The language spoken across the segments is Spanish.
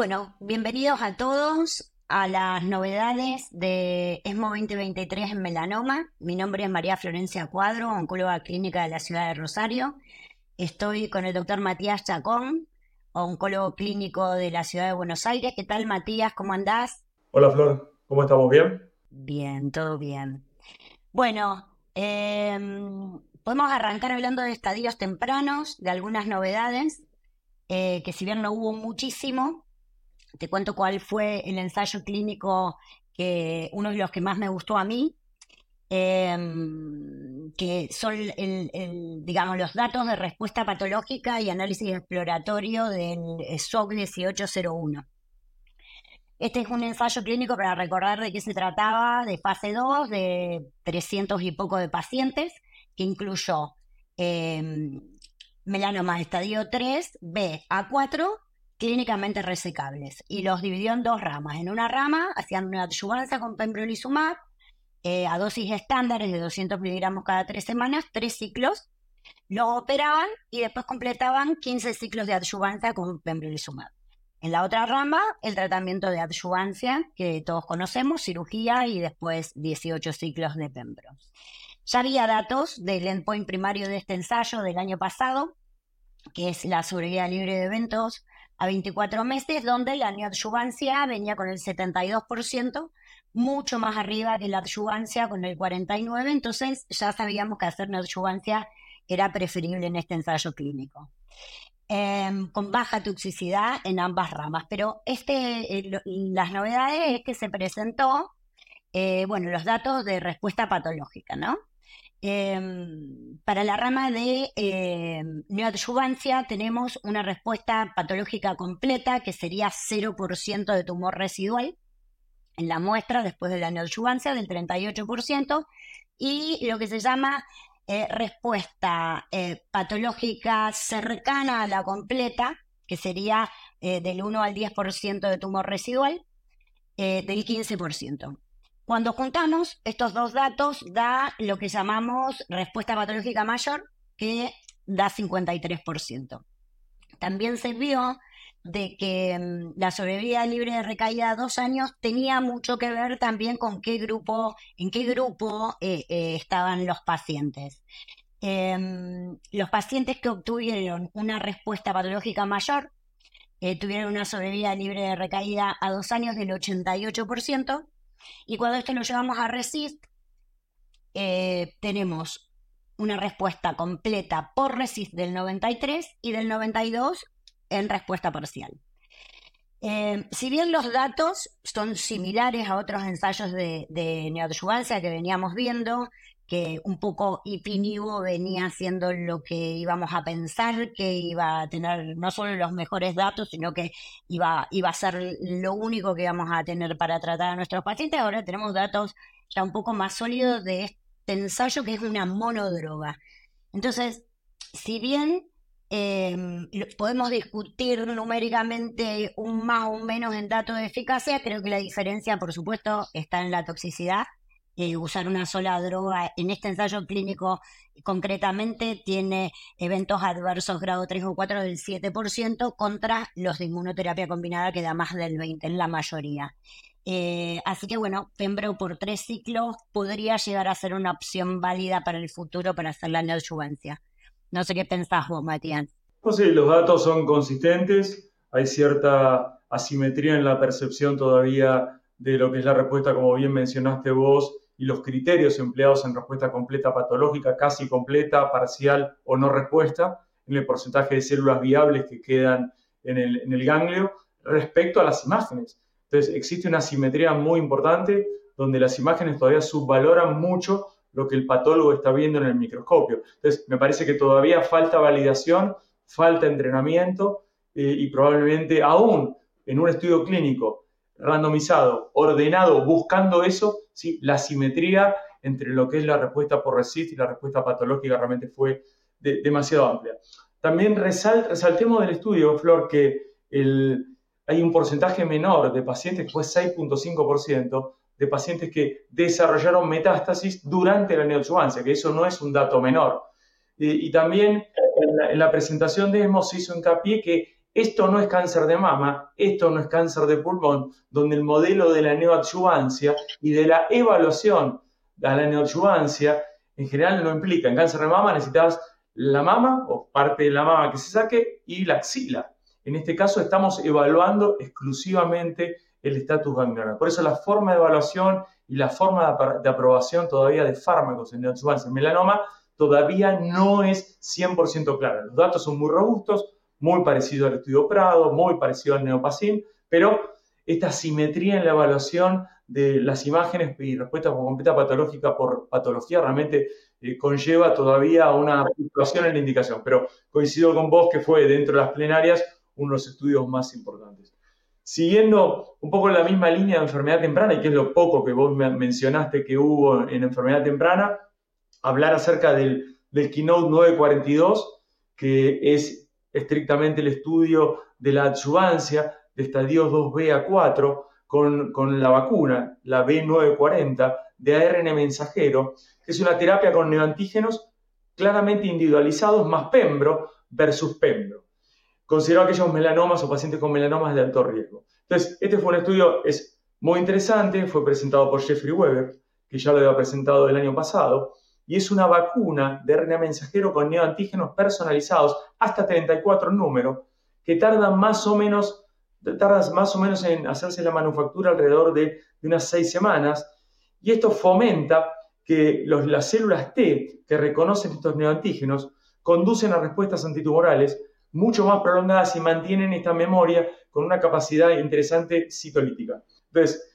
Bueno, bienvenidos a todos a las novedades de ESMO 2023 en melanoma. Mi nombre es María Florencia Cuadro, oncóloga clínica de la ciudad de Rosario. Estoy con el doctor Matías Chacón, oncólogo clínico de la ciudad de Buenos Aires. ¿Qué tal, Matías? ¿Cómo andás? Hola, Flor. ¿Cómo estamos? ¿Bien? Bien, todo bien. Bueno, em, podemos arrancar hablando de estadios tempranos, de algunas novedades, eh, que si bien no hubo muchísimo, te cuento cuál fue el ensayo clínico que uno de los que más me gustó a mí, em, que son digamos, los datos de respuesta patológica y análisis exploratorio del SOC 1801. Este es un ensayo clínico para recordar de qué se trataba de fase 2, de 300 y poco de pacientes, que incluyó eh, melanoma estadio 3, B a 4 clínicamente resecables y los dividió en dos ramas. En una rama hacían una adyuvancia con pembrolizumab eh, a dosis estándares de 200 miligramos cada tres semanas, tres ciclos. Lo operaban y después completaban 15 ciclos de adyuvancia con pembrolizumab. En la otra rama, el tratamiento de adyuvancia, que todos conocemos, cirugía y después 18 ciclos de pembro. Ya había datos del endpoint primario de este ensayo del año pasado, que es la sobrevida libre de eventos a 24 meses, donde la neoadjuvancia venía con el 72%, mucho más arriba que la adjuvancia con el 49%, entonces ya sabíamos que hacer neoadjuvancia era preferible en este ensayo clínico. Em, con baja toxicidad en ambas ramas, pero este, eh, las novedades es que se presentó, eh, bueno, los datos de respuesta patológica, ¿no? Em, para la rama de eh, neoadyuvancia tenemos una respuesta patológica completa que sería 0% de tumor residual en la muestra después de la neoadyuvancia del 38% y lo que se llama eh, respuesta eh, patológica cercana a la completa, que sería eh, del 1 al 10% de tumor residual, del 15%. Cuando juntamos estos dos datos da lo que llamamos respuesta patológica mayor, que da 53%. También se vio de que mm, la sobrevida libre de recaída a dos años tenía mucho que ver también con qué grupo, en qué grupo eh, eh, estaban los pacientes. Em, los pacientes que obtuvieron una respuesta patológica mayor eh, tuvieron una sobrevida libre de recaída a dos años del 88%, y cuando esto lo llevamos a RESIST, eh, tenemos una respuesta completa por RESIST del 93 y del 92 en respuesta parcial. Eh, si bien los datos son similares a otros ensayos de, de que veníamos viendo, que un poco Ipinivo venía haciendo lo que íbamos a pensar, que iba a tener no solo los mejores datos, sino que iba, iba a ser lo único que íbamos a tener para tratar a nuestros pacientes. Ahora tenemos datos ya un poco más sólidos de este ensayo que es una monodroga. Entonces, si bien em, podemos discutir numéricamente un más o menos en datos de eficacia, creo que la diferencia, por supuesto, está en la toxicidad eh, usar una sola droga en este ensayo clínico concretamente tiene eventos adversos grado 3 o 4 del 7% contra los de inmunoterapia combinada que da más del 20% en la mayoría. Eh, así que bueno, Pembro por tres ciclos podría llegar a ser una opción válida para el futuro para hacer la neoadjuvancia. No sé qué pensás vos, Matías. Pues sí, los datos son consistentes, hay cierta asimetría en la percepción todavía de lo que es la respuesta, como bien mencionaste vos, y los criterios empleados en respuesta completa patológica, casi completa, parcial o no respuesta, en el porcentaje de células viables que quedan en el, ganglio respecto a las imágenes. Entonces, existe una simetría muy importante donde las imágenes todavía subvaloran mucho lo que el patólogo está viendo en el microscopio. Entonces, me parece que todavía falta validación, falta entrenamiento eh, y probablemente aún en un estudio clínico randomizado, ordenado, buscando eso, ¿sí? la simetría entre lo que es la respuesta por RESIST y la respuesta patológica realmente fue demasiado amplia. También resaltemos del estudio, Flor, que hay un porcentaje menor de pacientes, que fue 6.5%, de pacientes que desarrollaron metástasis durante la neoadjuvancia, que eso no es un dato menor. Y, también en la, presentación de ESMO se hizo hincapié que esto no es cáncer de mama, esto no es cáncer de pulmón, donde el modelo de la neoadjuvancia y de la evaluación a la neoadjuvancia en general no implica. En cáncer de mama necesitas la mama o parte de la mama que se saque y la axila. En este caso estamos evaluando exclusivamente el estatus ganglionar. Por eso la forma de evaluación y la forma de, aprobación todavía de fármacos en neoadjuvancia en melanoma todavía no es 100% clara. Los datos son muy robustos, muy parecido al estudio Prado, muy parecido al Neopacin, pero esta simetría en la evaluación de las imágenes y respuesta completa patológica por patología realmente eh, conlleva todavía una fluctuación en la indicación. Pero coincido con vos que fue dentro de las plenarias uno de los estudios más importantes. Siguiendo un poco la misma línea de enfermedad temprana, y que es lo poco que vos mencionaste que hubo en enfermedad temprana, hablar acerca del, del Keynote 942, que es estrictamente el estudio de la adjuvancia de estadios 2B a 4 con, con, la vacuna, la B940 de ARN mensajero, que es una terapia con neoantígenos claramente individualizados más Pembro versus Pembro. Considerado aquellos melanomas o pacientes con melanomas de alto riesgo. Entonces, este fue un estudio es muy interesante, fue presentado por Jeffrey Weber, que ya lo había presentado el año pasado, y es una vacuna de RNA mensajero con neoantígenos personalizados, hasta 34 números, que tardan más o menos, más o menos en hacerse la manufactura alrededor de, unas 6 semanas, y esto fomenta que las células T que reconocen estos neoantígenos conducen a respuestas antitumorales mucho más prolongadas y mantienen esta memoria con una capacidad interesante citolítica. Entonces,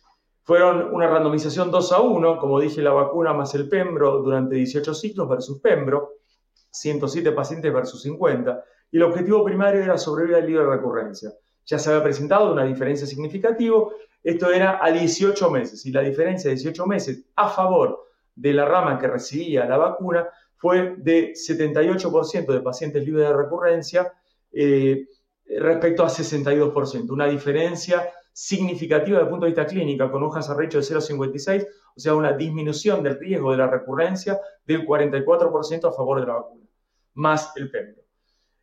fueron una randomización 2 a 1, como dije, la vacuna más el Pembro durante 18 ciclos versus Pembro, 107 pacientes versus 50, y el objetivo primario era sobrevivir al libre de recurrencia. Ya se había presentado una diferencia significativa, esto era a 18 meses, y la diferencia de 18 meses a favor de la rama que recibía la vacuna fue de 78% de pacientes libres de recurrencia eh, respecto a 62%, una diferencia significativa desde el punto de vista clínico, con un hazard ratio de 0,56, o sea, una disminución del riesgo de la recurrencia del 44% a favor de la vacuna, más el pembro.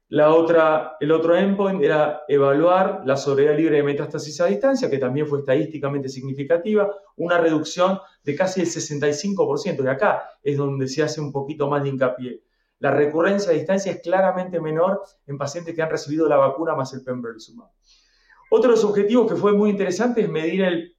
La otra, el otro endpoint era evaluar la sobriedad libre de metástasis a distancia, que también fue estadísticamente significativa, una reducción de casi el 65%, y acá es donde se hace un poquito más de hincapié. La recurrencia a distancia es claramente menor en pacientes que han recibido la vacuna más el pembrolizumab. Otro de los objetivos que fue muy interesante es medir el,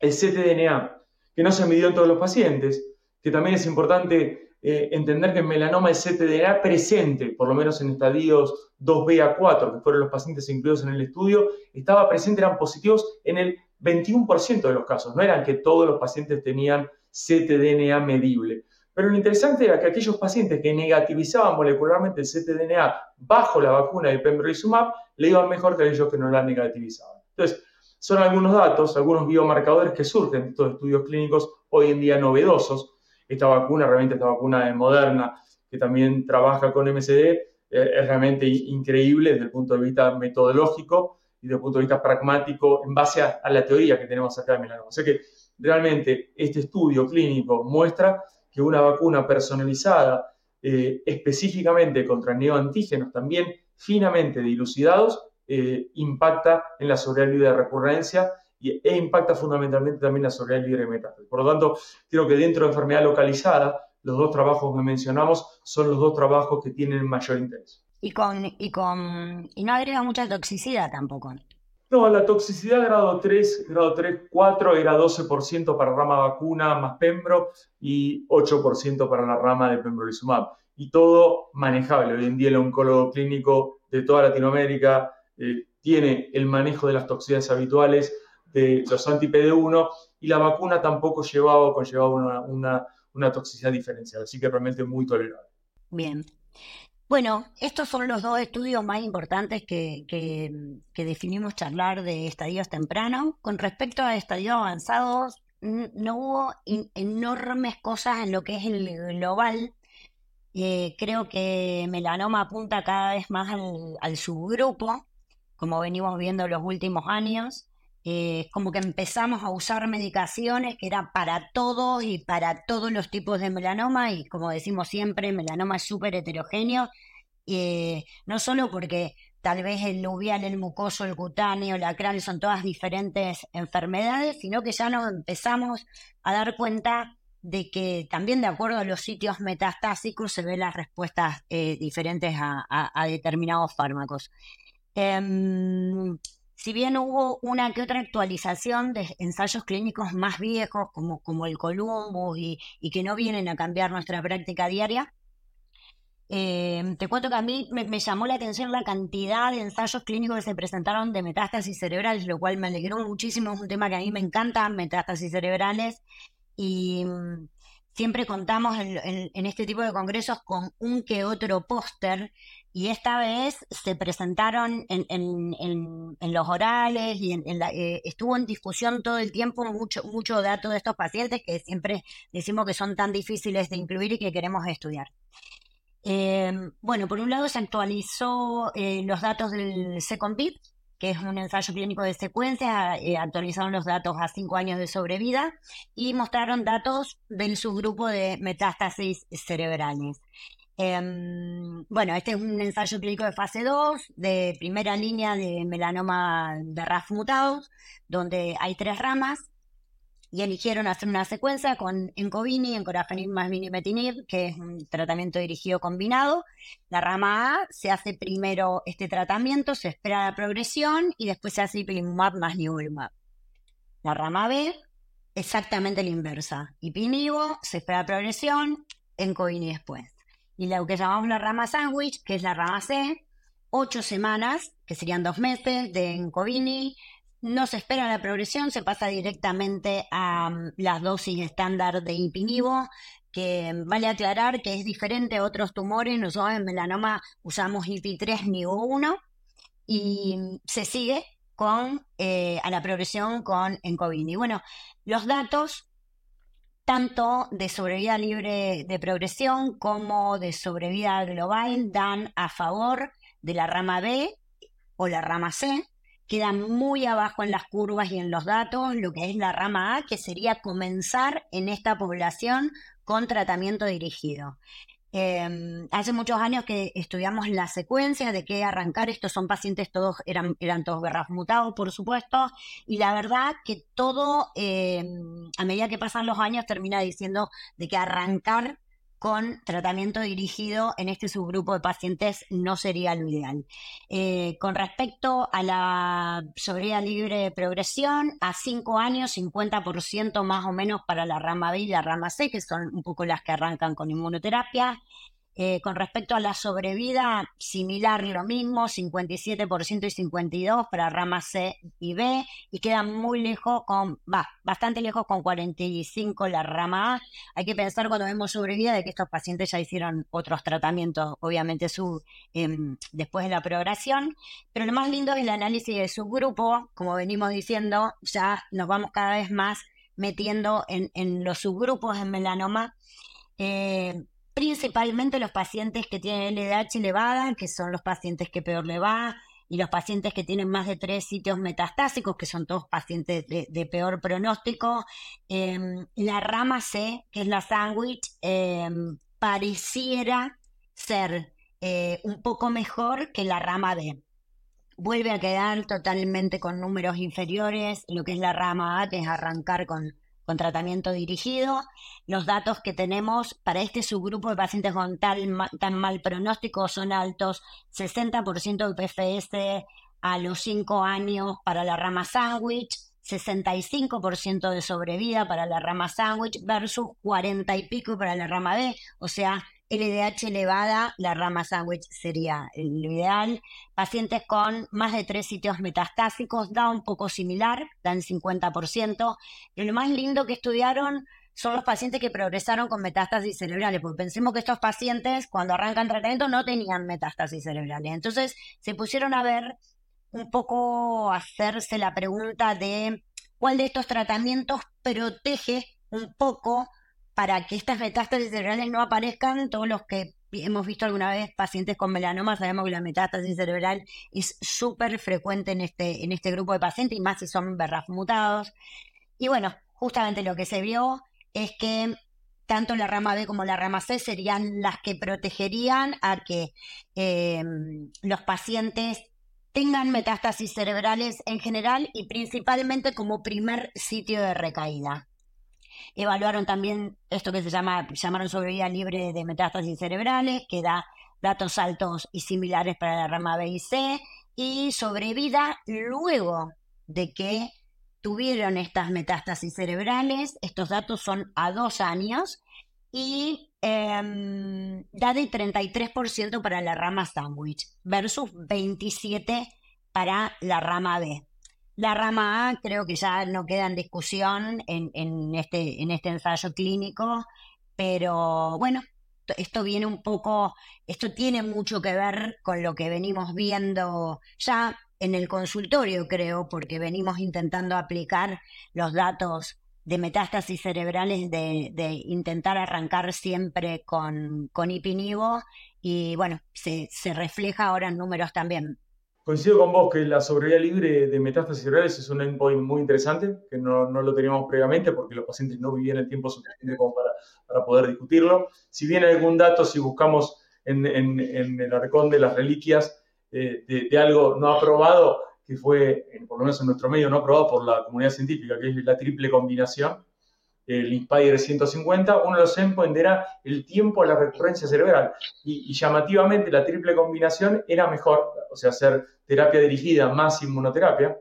ctDNA, que no se midió en todos los pacientes, que también es importante eh, entender que en melanoma el ctDNA presente, por lo menos en estadios 2B a 4, que fueron los pacientes incluidos en el estudio, estaba presente, eran positivos en el 21% de los casos. No eran que todos los pacientes tenían ctDNA medible. Pero lo interesante era que aquellos pacientes que negativizaban molecularmente el ctDNA bajo la vacuna de pembrolizumab le iban mejor que aquellos que no la negativizaban. Entonces, son algunos datos, algunos biomarcadores que surgen de estos estudios clínicos hoy en día novedosos. Esta vacuna, realmente esta vacuna de Moderna, que también trabaja con MSD, eh, es realmente increíble desde el punto de vista metodológico y desde el punto de vista pragmático en base a, la teoría que tenemos acá en melanoma. O sea que realmente este estudio clínico muestra que una vacuna personalizada eh, específicamente contra neoantígenos también finamente dilucidados eh, impacta en la sobrevida de recurrencia y, e impacta fundamentalmente también la sobrevida de metástasis. Por lo tanto, creo que dentro de enfermedad localizada, los dos trabajos que mencionamos son los dos trabajos que tienen mayor interés. Y, con, y, con, y no agrega mucha toxicidad tampoco. No, la toxicidad grado 3, grado 3, 4 era 12% para rama vacuna más Pembro y 8% para la rama de pembrolizumab. Y todo manejable. Hoy en día el oncólogo clínico de toda Latinoamérica eh, tiene el manejo de las toxicidades habituales de los anti-PD1 y la vacuna tampoco llevaba o conllevaba una, una, una toxicidad diferencial. Así que realmente muy tolerable. Bien. Bueno, estos son los dos estudios más importantes que, definimos charlar de estadios tempranos. Con respecto a estadios avanzados, no hubo enormes cosas en lo que es el global. Eh, creo que melanoma apunta cada vez más al, subgrupo, como venimos viendo los últimos años. Eh, como que empezamos a usar medicaciones que eran para todos y para todos los tipos de melanoma y como decimos siempre, melanoma es súper heterogéneo, eh, no solo porque tal vez el luvial, el mucoso, el cutáneo, la acral, son todas diferentes enfermedades, sino que ya nos empezamos a dar cuenta de que también de acuerdo a los sitios metastásicos se ven las respuestas eh, diferentes a, determinados fármacos. Si bien hubo una que otra actualización de ensayos clínicos más viejos, como, como el Columbus, y, y que no vienen a cambiar nuestra práctica diaria, em, te cuento que a mí me, llamó la atención la cantidad de ensayos clínicos que se presentaron de metástasis cerebrales, lo cual me alegró muchísimo. Es un tema que a mí me encanta, metástasis cerebrales y mm, siempre contamos en, este tipo de congresos con un que otro póster y esta vez se presentaron en, los orales y eh, estuvo en discusión todo el tiempo mucho, mucho dato de estos pacientes que siempre decimos que son tan difíciles de incluir y que queremos estudiar. Em, bueno, por un lado se actualizó eh, los datos del SECONVID, que es un ensayo clínico de secuencia, eh, actualizaron los datos a cinco años de sobrevida y mostraron datos del subgrupo de metástasis cerebrales. Em, bueno, este es un ensayo clínico de fase 2, de primera línea de melanoma de RAF mutados, donde hay tres ramas y eligieron hacer una secuencia con encovini, encorafenib más minimetinib, que es un tratamiento dirigido combinado. La rama A se hace primero este tratamiento, se espera la progresión y después se hace ipilimumab más nivolumab. La rama B, exactamente la inversa. Ipinivo, se espera la progresión, encovini después. Y lo que llamamos la rama sandwich, que es la rama C, ocho semanas, que serían dos meses de encovini, no se espera la progresión, se pasa directamente a mm, las dosis estándar de impinivo, que vale aclarar que es diferente a otros tumores. Nosotros en melanoma usamos IP3 nivo 1 y mm, se sigue con eh, a la progresión con Encovini. Bueno, los datos tanto de sobrevida libre de progresión como de sobrevida global dan a favor de la rama B o la rama C queda muy abajo en las curvas y en los datos lo que es la rama A, que sería comenzar en esta población con tratamiento dirigido. Em, hace muchos años que estudiamos la secuencia de qué arrancar. Estos son pacientes, todos eran, eran todos berras mutados, por supuesto. Y la verdad que todo, em, a medida que pasan los años, termina diciendo de que arrancar con tratamiento dirigido en este subgrupo de pacientes no sería lo ideal. Eh, con respecto a la sobrevida libre de progresión, a 5 años, 50% más o menos para la rama B y la rama C, que son un poco las que arrancan con inmunoterapia, eh, con respecto a la sobrevida, similar lo mismo, 57% y 52% para rama C y B, y queda muy lejos con, va, bastante lejos con 45 la rama A. Hay que pensar cuando vemos sobrevida de que estos pacientes ya hicieron otros tratamientos, obviamente su, em, después de la progresión, pero lo más lindo es el análisis de subgrupo, como venimos diciendo, ya nos vamos cada vez más metiendo en, en los subgrupos en melanoma. Eh, principalmente los pacientes que tienen LDH elevada, que son los pacientes que peor le va, y los pacientes que tienen más de tres sitios metastásicos, que son todos pacientes de, peor pronóstico. Em, la rama C, que es la sándwich, em, pareciera ser eh, un poco mejor que la rama D. Vuelve a quedar totalmente con números inferiores, lo que es la rama A, que es arrancar con con tratamiento dirigido. Los datos que tenemos para este subgrupo de pacientes con tal, tan mal pronóstico son altos, 60% de PFS a los 5 años para la rama sandwich, 65% de sobrevida para la rama sandwich versus 40 y pico para la rama B, o sea, LDH elevada, la rama sandwich sería el ideal. Pacientes con más de tres sitios metastásicos da un poco similar, dan 50%. Pero lo más lindo que estudiaron son los pacientes que progresaron con metástasis cerebrales, porque pensemos que estos pacientes cuando arrancan tratamiento no tenían metástasis cerebrales. Entonces se pusieron a ver un poco, hacerse la pregunta de cuál de estos tratamientos protege un poco para que estas metástasis cerebrales no aparezcan, todos los que hemos visto alguna vez pacientes con melanoma, sabemos que la metástasis cerebral es súper frecuente en este, en este grupo de pacientes y más si son BRAF mutados. Y bueno, justamente lo que se vio es que tanto la rama B como la rama C serían las que protegerían a que em, los pacientes tengan metástasis cerebrales en general y principalmente como primer sitio de recaída. Evaluaron también esto que se llama, llamaron sobrevida libre de metástasis cerebrales, que da datos altos y similares para la rama B y C, y sobrevida luego de que tuvieron estas metástasis cerebrales. Estos datos son a dos años y eh, da de 33% para la rama sandwich versus 27% para la rama B. La rama A creo que ya no queda en discusión en, en, este, en este ensayo clínico, pero bueno, esto viene un poco, esto tiene mucho que ver con lo que venimos viendo ya en el consultorio, creo, porque venimos intentando aplicar los datos de metástasis cerebrales, de, de intentar arrancar siempre con, con Ipinivo y bueno, se, se refleja ahora en números también. Coincido con vos que la sobrevida libre de metástasis cerebrales es un endpoint muy interesante, que no, no, lo teníamos previamente porque los pacientes no vivían el tiempo suficiente como para, para poder discutirlo. Si bien algún dato, si buscamos en, en, en el arcón de las reliquias eh, de, de, algo no aprobado, que fue, por lo menos en nuestro medio, no aprobado por la comunidad científica, que es la triple combinación, el Inspire 150, uno de los endpoints era el tiempo de la recurrencia cerebral. Y, llamativamente la triple combinación era mejor, o sea, hacer terapia dirigida más inmunoterapia,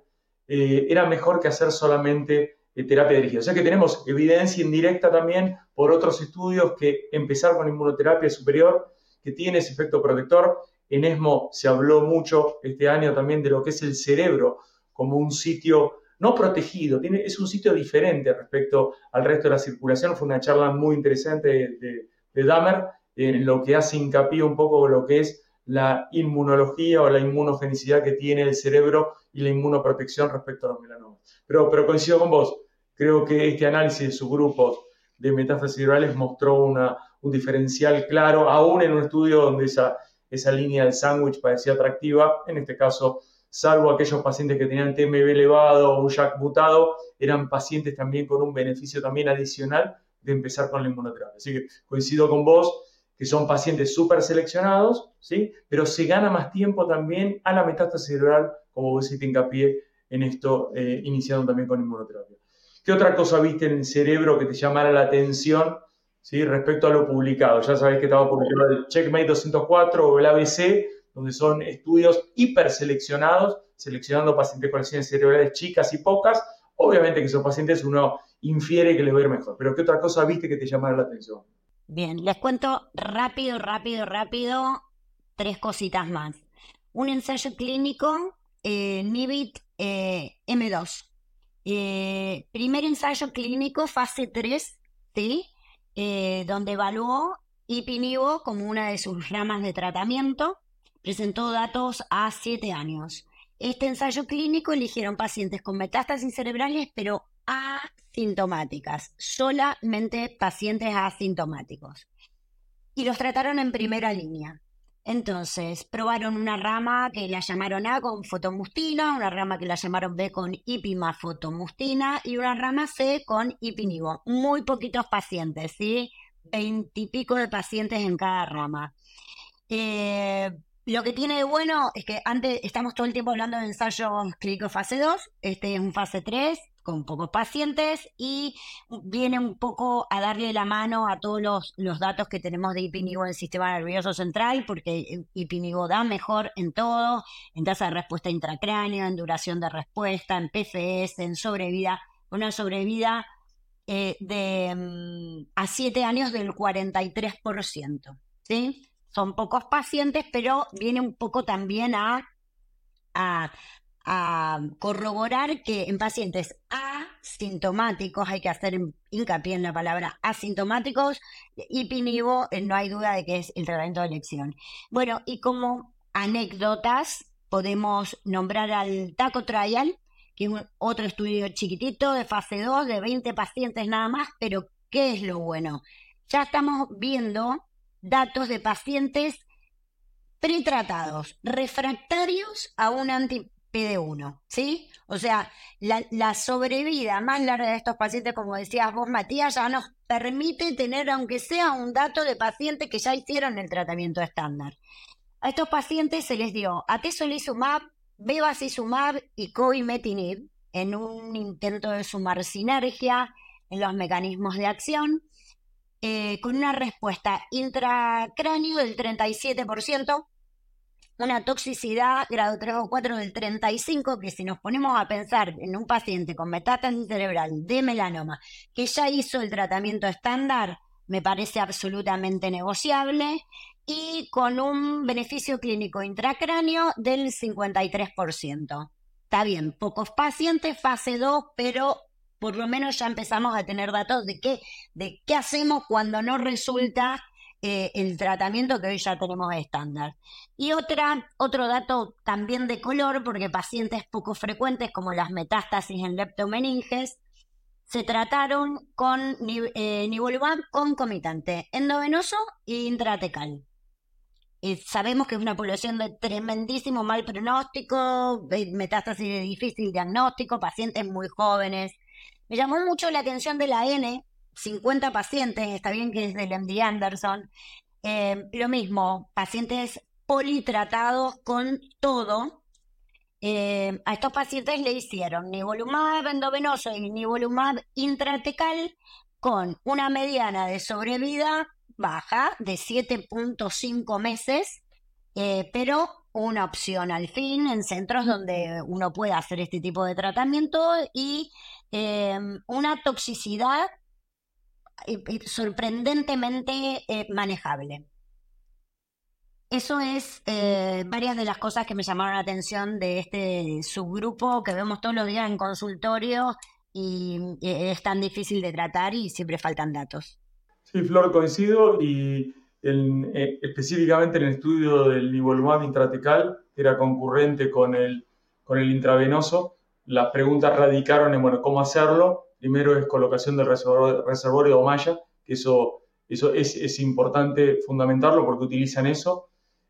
eh, era mejor que hacer solamente eh, terapia dirigida. O sea que tenemos evidencia indirecta también por otros estudios que empezar con inmunoterapia superior, que tiene ese efecto protector. En ESMO se habló mucho este año también de lo que es el cerebro como un sitio no protegido, tiene, es un sitio diferente respecto al resto de la circulación. Fue una charla muy interesante de, de, Dahmer, en lo que hace hincapié un poco lo que es la inmunología o la inmunogenicidad que tiene el cerebro y la inmunoprotección respecto a los melanomas. Pero, pero coincido con vos, creo que este análisis de subgrupos de metástasis cerebrales mostró una, un diferencial claro, aún en un estudio donde esa, esa línea del sándwich parecía atractiva, en este caso, salvo aquellos pacientes que tenían TMB elevado o un mutado, eran pacientes también con un beneficio también adicional de empezar con la inmunoterapia. Así que coincido con vos, que son pacientes súper seleccionados, ¿sí? pero se gana más tiempo también a la metástasis cerebral, como vos hiciste hincapié en esto, eh, iniciando también con inmunoterapia. ¿Qué otra cosa viste en el cerebro que te llamara la atención ¿sí? respecto a lo publicado? Ya sabéis que estaba publicado el Checkmate 204 o el ABC, donde son estudios hiperseleccionados, seleccionando pacientes con lesiones cerebrales chicas y pocas. Obviamente que esos pacientes uno infiere que les va a ir mejor, pero ¿qué otra cosa viste que te llamara la atención? Bien, les cuento rápido, rápido, rápido tres cositas más. Un ensayo clínico, eh, NIBIT eh, M2. Eh, primer ensayo clínico, fase 3, ¿sí? Eh, donde evaluó Ipinivo como una de sus ramas de tratamiento. Presentó datos a 7 años. Este ensayo clínico eligieron pacientes con metástasis cerebrales, pero asintomáticas, solamente pacientes asintomáticos. Y los trataron en primera línea. Entonces, probaron una rama que la llamaron A con fotomustina, una rama que la llamaron B con ipimafotomustina y una rama C con ipinivo. Muy poquitos pacientes, ¿sí? Veintipico de pacientes en cada rama. Eh, lo que tiene de bueno es que antes estamos todo el tiempo hablando de ensayos clínicos fase 2, este es un fase 3, con pocos pacientes y viene un poco a darle la mano a todos los, los datos que tenemos de Ipinigo en el sistema nervioso central, porque Ipinigo da mejor en todo, en tasa de respuesta intracránea, en duración de respuesta, en PFS, en sobrevida, una sobrevida eh, de mm, a 7 años del 43%. ¿sí? Son pocos pacientes, pero viene un poco también a, a corroborar que en pacientes asintomáticos, hay que hacer hincapié en la palabra asintomáticos, y Pinivo eh, no hay duda de que es el tratamiento de elección. Bueno, y como anécdotas, podemos nombrar al TACO Trial, que es otro estudio chiquitito de fase 2 de 20 pacientes nada más, pero ¿qué es lo bueno? Ya estamos viendo datos de pacientes pretratados, refractarios a un anti PD1, ¿sí? O sea, la, la, sobrevida más larga de estos pacientes, como decías vos, Matías, ya nos permite tener, aunque sea un dato de pacientes que ya hicieron el tratamiento estándar. A estos pacientes se les dio atezolizumab bevacizumab y coimetinib en un intento de sumar sinergia en los mecanismos de acción, eh, con una respuesta intracráneo del 37%, una toxicidad grado 3 o 4 del 35, que si nos ponemos a pensar en un paciente con metástasis cerebral de melanoma que ya hizo el tratamiento estándar, me parece absolutamente negociable, y con un beneficio clínico intracráneo del 53%. Está bien, pocos pacientes, fase 2, pero por lo menos ya empezamos a tener datos de qué, de qué hacemos cuando no resulta eh, el tratamiento que hoy ya tenemos estándar. Y otra, otro dato también de color, porque pacientes poco frecuentes como las metástasis en leptomeninges se trataron con eh, nivolumab concomitante, endovenoso e intratecal. sabemos que es una población de tremendísimo mal pronóstico, metástasis de difícil diagnóstico, pacientes muy jóvenes. Me llamó mucho la atención de la N, 50 pacientes, está bien que es del MD Anderson, eh, lo mismo, pacientes politratados con todo. Eh, a estos pacientes le hicieron nivolumab endovenoso y nivolumab intratecal con una mediana de sobrevida baja de 7.5 meses, eh, pero una opción al fin en centros donde uno puede hacer este tipo de tratamiento y una toxicidad sorprendentemente eh, manejable. Eso es eh, varias de las cosas que me llamaron la atención de este subgrupo que vemos todos los días en consultorio y es tan difícil de tratar y siempre faltan datos. Sí, Flor, coincido y eh, específicamente en el estudio del nivolumab intratecal, que era concurrente con el, con el intravenoso, las preguntas radicaron en, bueno, cómo hacerlo Primero es colocación del reservorio, de malla, que eso, eso es, importante fundamentarlo porque utilizan eso.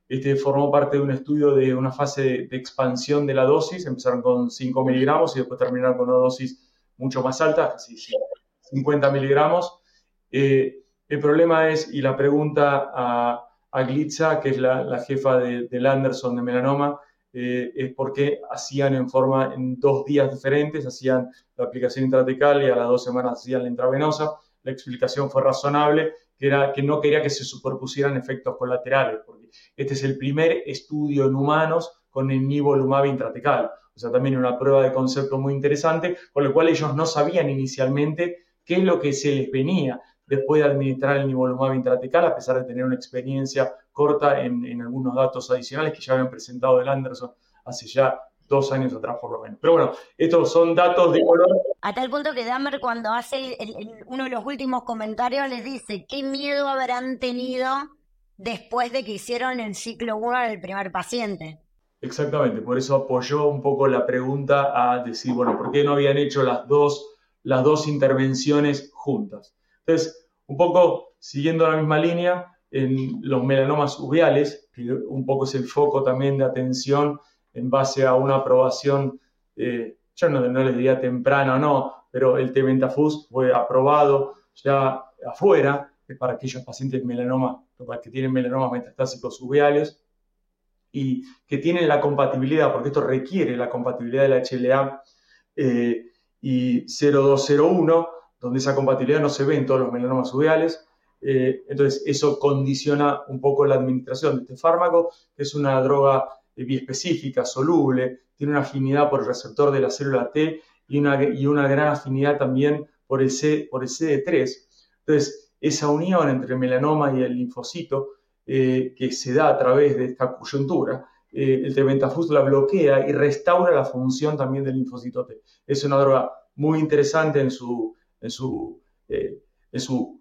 Este formó parte de un estudio de una fase de, expansión de la dosis, empezaron con 5 miligramos y después terminaron con una dosis mucho más alta, casi 50 miligramos. Eh, el problema es, y la pregunta a, a Glitza, que es la, jefa de, del Anderson de melanoma, eh, es porque hacían en forma, en dos días diferentes, hacían la aplicación intratecal y a las dos semanas hacían la intravenosa. La explicación fue razonable, que era que no quería que se superpusieran efectos colaterales, porque este es el primer estudio en humanos con el nivolumab intratecal. O sea, también una prueba de concepto muy interesante, con lo cual ellos no sabían inicialmente qué es lo que se les venía después de administrar el nivolumab intratecal, a pesar de tener una experiencia corta en, algunos datos adicionales que ya habían presentado del Anderson hace ya dos años atrás por lo menos. Pero bueno, estos son datos de color. A tal punto que Dahmer cuando hace uno de los últimos comentarios les dice, ¿qué miedo habrán tenido después de que hicieron el ciclo 1 del primer paciente? Exactamente, por eso apoyó un poco la pregunta a decir, bueno, ¿por qué no habían hecho las dos, las dos intervenciones juntas? Entonces, un poco siguiendo la misma línea, en los melanomas uveales, que un poco es el foco también de atención en base a una aprobación, eh, yo no, no les diría temprana o no, pero el Teventafus fue aprobado ya afuera, para aquellos pacientes melanoma, que tienen melanomas metastásicos uveales y que tienen la compatibilidad, porque esto requiere la compatibilidad de la HLA eh, y 0201, donde esa compatibilidad no se ve en todos los melanomas uveales. Eh, entonces, eso condiciona un poco la administración de este fármaco, que es una droga eh, biespecífica, soluble, tiene una afinidad por el receptor de la célula T y una, y una gran afinidad también por el, C, por el CD3. Entonces, esa unión entre el melanoma y el linfocito eh, que se da a través de esta coyuntura, el tebentafus la bloquea y restaura la función también del linfocito T. Es una droga muy interesante en su, en su, eh, en su,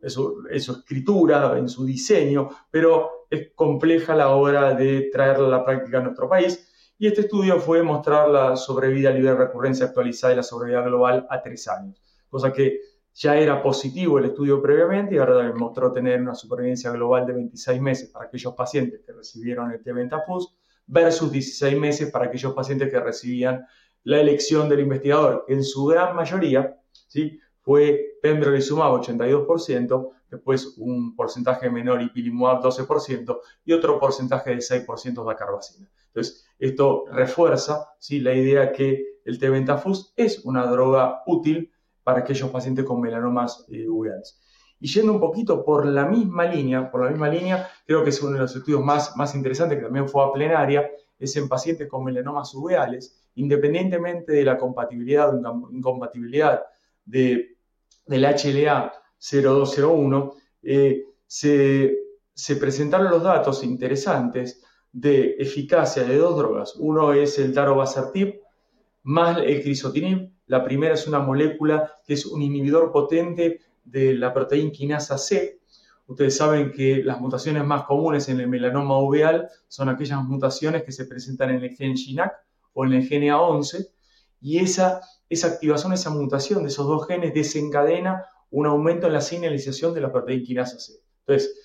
escritura, en su diseño, pero es compleja la hora de traerla a la práctica a nuestro país. Y este estudio fue mostrar la sobrevida libre de recurrencia actualizada y la sobrevida global a tres años, cosa que ya era positivo el estudio previamente y ahora mostró tener una supervivencia global de 26 meses para aquellos pacientes que recibieron el T-Ventafus versus 16 meses para aquellos pacientes que recibían la elección del investigador, en su gran mayoría, ¿sí? Fue pembrolizumab 82%, después un porcentaje menor ipilimumab 12% y otro porcentaje de 6% de acarbacina. Entonces, esto refuerza ¿sí? la idea que el tebentafus es una droga útil para aquellos pacientes con melanomas eh, uveales. Y yendo un poquito por la misma línea, por la misma línea, creo que es uno de los estudios más, más interesantes que también fue a plenaria, es en pacientes con melanomas uveales, independientemente de la compatibilidad o incompatibilidad de, HLA 0201, eh, se, se presentaron los datos interesantes de eficacia de dos drogas. Uno es el darovasertib más el crisotinib. La primera es una molécula que es un inhibidor potente de la proteína quinasa C. Ustedes saben que las mutaciones más comunes en el melanoma uveal son aquellas mutaciones que se presentan en el gen GINAC o en el gen A11 y esa, esa activación, esa mutación de esos dos genes desencadena un aumento en la señalización de la proteína quinasa C. Entonces,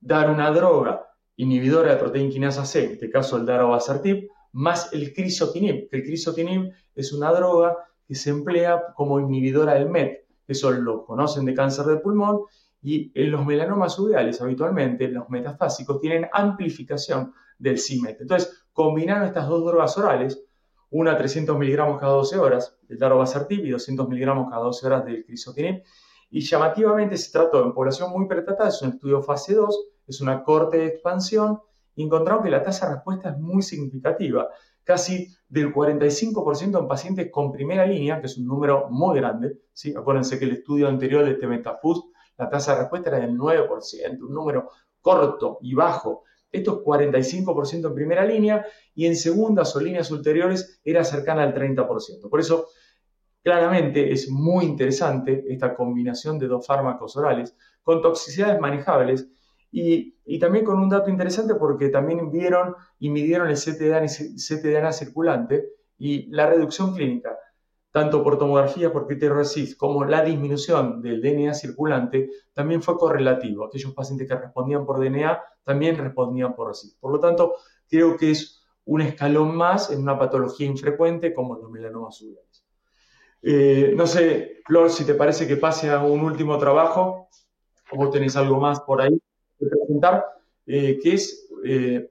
dar una droga inhibidora de proteína C, en este caso el darovasertib, más el crisotinib, que el crisotinib es una droga que se emplea como inhibidora del MET, eso lo conocen de cáncer de pulmón, y en los melanomas uveales habitualmente, los metastásicos, tienen amplificación del CIMET. Entonces, combinaron estas dos drogas orales, una 300 miligramos cada 12 horas del darovasertib y 200 miligramos cada 12 horas del crisotinib, y llamativamente se trató en población muy pretratada, es un estudio fase 2, es una corte de expansión, y encontramos que la tasa de respuesta es muy significativa, casi del 45% en pacientes con primera línea, que es un número muy grande. ¿sí? Acuérdense que el estudio anterior de este Metafus, la tasa de respuesta era del 9%, un número corto y bajo. Esto es 45% en primera línea y en segundas o líneas ulteriores era cercana al 30%. Por eso Claramente es muy interesante esta combinación de dos fármacos orales con toxicidades manejables y, también con un dato interesante porque también vieron y midieron el ctDNA, circulante y la reducción clínica, tanto por tomografía por criterio RECIST como la disminución del DNA circulante, también fue correlativo. Aquellos pacientes que respondían por DNA también respondían por RECIST. Por lo tanto, creo que es un escalón más en una patología infrecuente como los melanomas uveales. Eh, no sé, Flor, si te parece que pase a un último trabajo, o vos tenés algo más por ahí que presentar, eh, que es... Eh,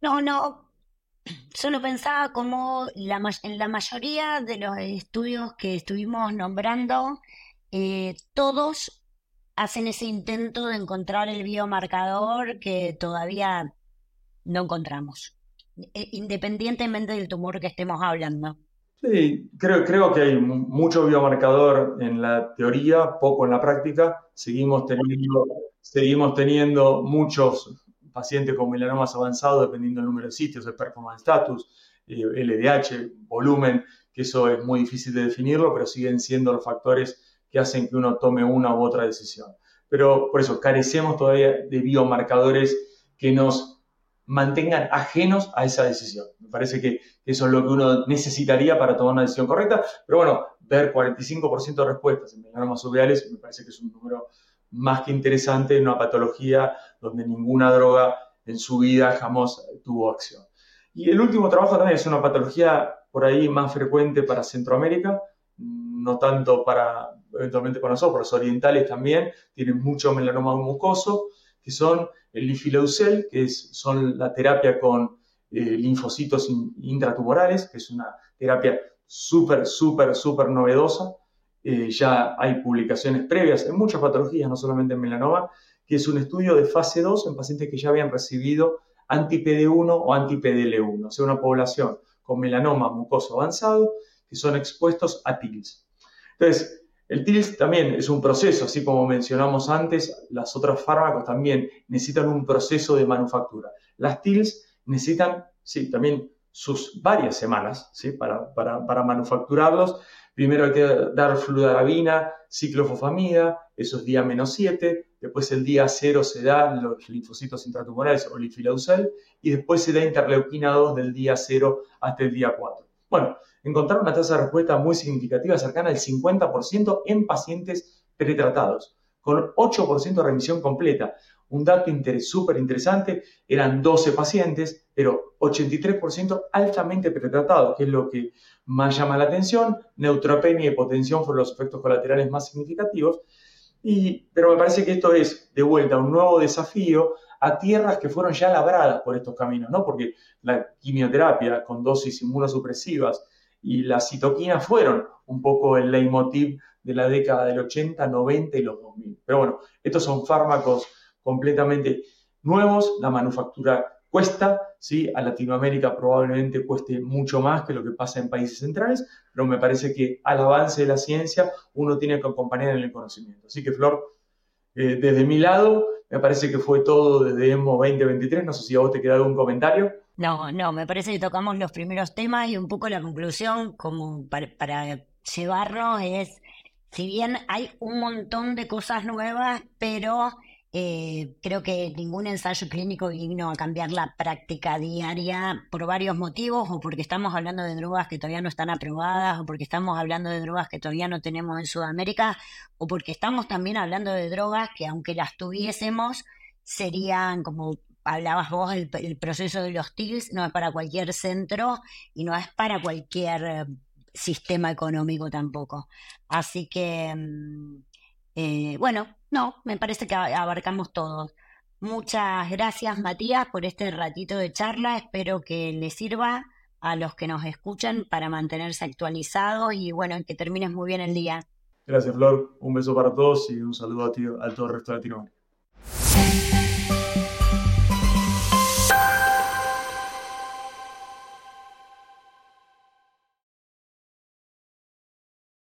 no, no, solo pensaba como en la mayoría de los estudios que estuvimos nombrando, todos hacen ese intento de encontrar el biomarcador que todavía no encontramos, independientemente del tumor que estemos hablando. Sí, creo, creo que hay mucho biomarcador en la teoría, poco en la práctica. Seguimos teniendo, seguimos teniendo muchos pacientes con melanomas avanzados, dependiendo del número de sitios, el performance status, LDH, eh, volumen, que eso es muy difícil de definirlo, pero siguen siendo los factores que hacen que uno tome una u otra decisión. Pero por eso carecemos todavía de biomarcadores que nos mantengan ajenos a esa decisión. Me parece que eso es lo que uno necesitaría para tomar una decisión correcta, pero bueno, ver 45% de respuestas en melanomas uveales me parece que es un número más que interesante en una patología donde ninguna droga en su vida jamás tuvo acción. Y el último trabajo también es una patología por ahí más frecuente para Centroamérica, no tanto para, eventualmente para nosotros, los orientales también tienen mucho melanoma mucoso, que son el lifileucel, que es, son la terapia con eh, linfocitos intratumorales, que es una terapia súper, súper, súper novedosa. Eh, ya hay publicaciones previas en muchas patologías, no solamente en melanoma, que es un estudio de fase 2 en pacientes que ya habían recibido anti-PD1 o anti-PDL1, o sea, una población con melanoma mucoso avanzado que son expuestos a TILS. Entonces, el TILS también es un proceso, así como mencionamos antes, las otras fármacos también necesitan un proceso de manufactura. Las TILS necesitan, sí, también sus varias semanas ¿sí? para, para, manufacturarlos. Primero hay que dar fludarabina, ciclofosfamida, eso es día menos 7. Después el día 0 se dan los linfocitos intratumorales o lifilaucel. Y después se da interleuquina 2 del día 0 hasta el día 4. Bueno, encontraron una tasa de respuesta muy significativa, cercana al 50% en pacientes pretratados, con 8% de remisión completa. Un dato súper interesante, eran 12 pacientes, pero 83% altamente pretratados, que es lo que más llama la atención. Neutropenia y hipotensión fueron los efectos colaterales más significativos. Y, pero me parece que esto es, de vuelta, un nuevo desafío a tierras que fueron ya labradas por estos caminos, ¿no? Porque la quimioterapia con dosis inmunosupresivas y las citoquinas fueron un poco el leitmotiv de la década del 80, 90 y los 2000. Pero bueno, estos son fármacos completamente nuevos, la manufactura cuesta, ¿sí? A Latinoamérica probablemente cueste mucho más que lo que pasa en países centrales, pero me parece que al avance de la ciencia uno tiene que acompañar en el conocimiento. Así que, Flor, eh, desde mi lado, me parece que fue todo desde EMO 2023. No sé si a vos te queda algún comentario. No, no, me parece que tocamos los primeros temas y un poco la conclusión, como para, para llevarnos, es, si bien hay un montón de cosas nuevas, pero eh, creo que ningún ensayo clínico vino a cambiar la práctica diaria por varios motivos, o porque estamos hablando de drogas que todavía no están aprobadas, o porque estamos hablando de drogas que todavía no tenemos en Sudamérica, o porque estamos también hablando de drogas que aunque las tuviésemos, serían como hablabas vos, el, proceso de los TILs no es para cualquier centro y no es para cualquier eh, sistema económico tampoco. Así que, mm, eh, bueno, no, me parece que abarcamos todos. Muchas gracias, Matías, por este ratito de charla. Espero que les sirva a los que nos escuchan para mantenerse actualizados y bueno, que termines muy bien el día. Gracias, Flor. Un beso para todos y un saludo a, todo el resto de Latinoamérica.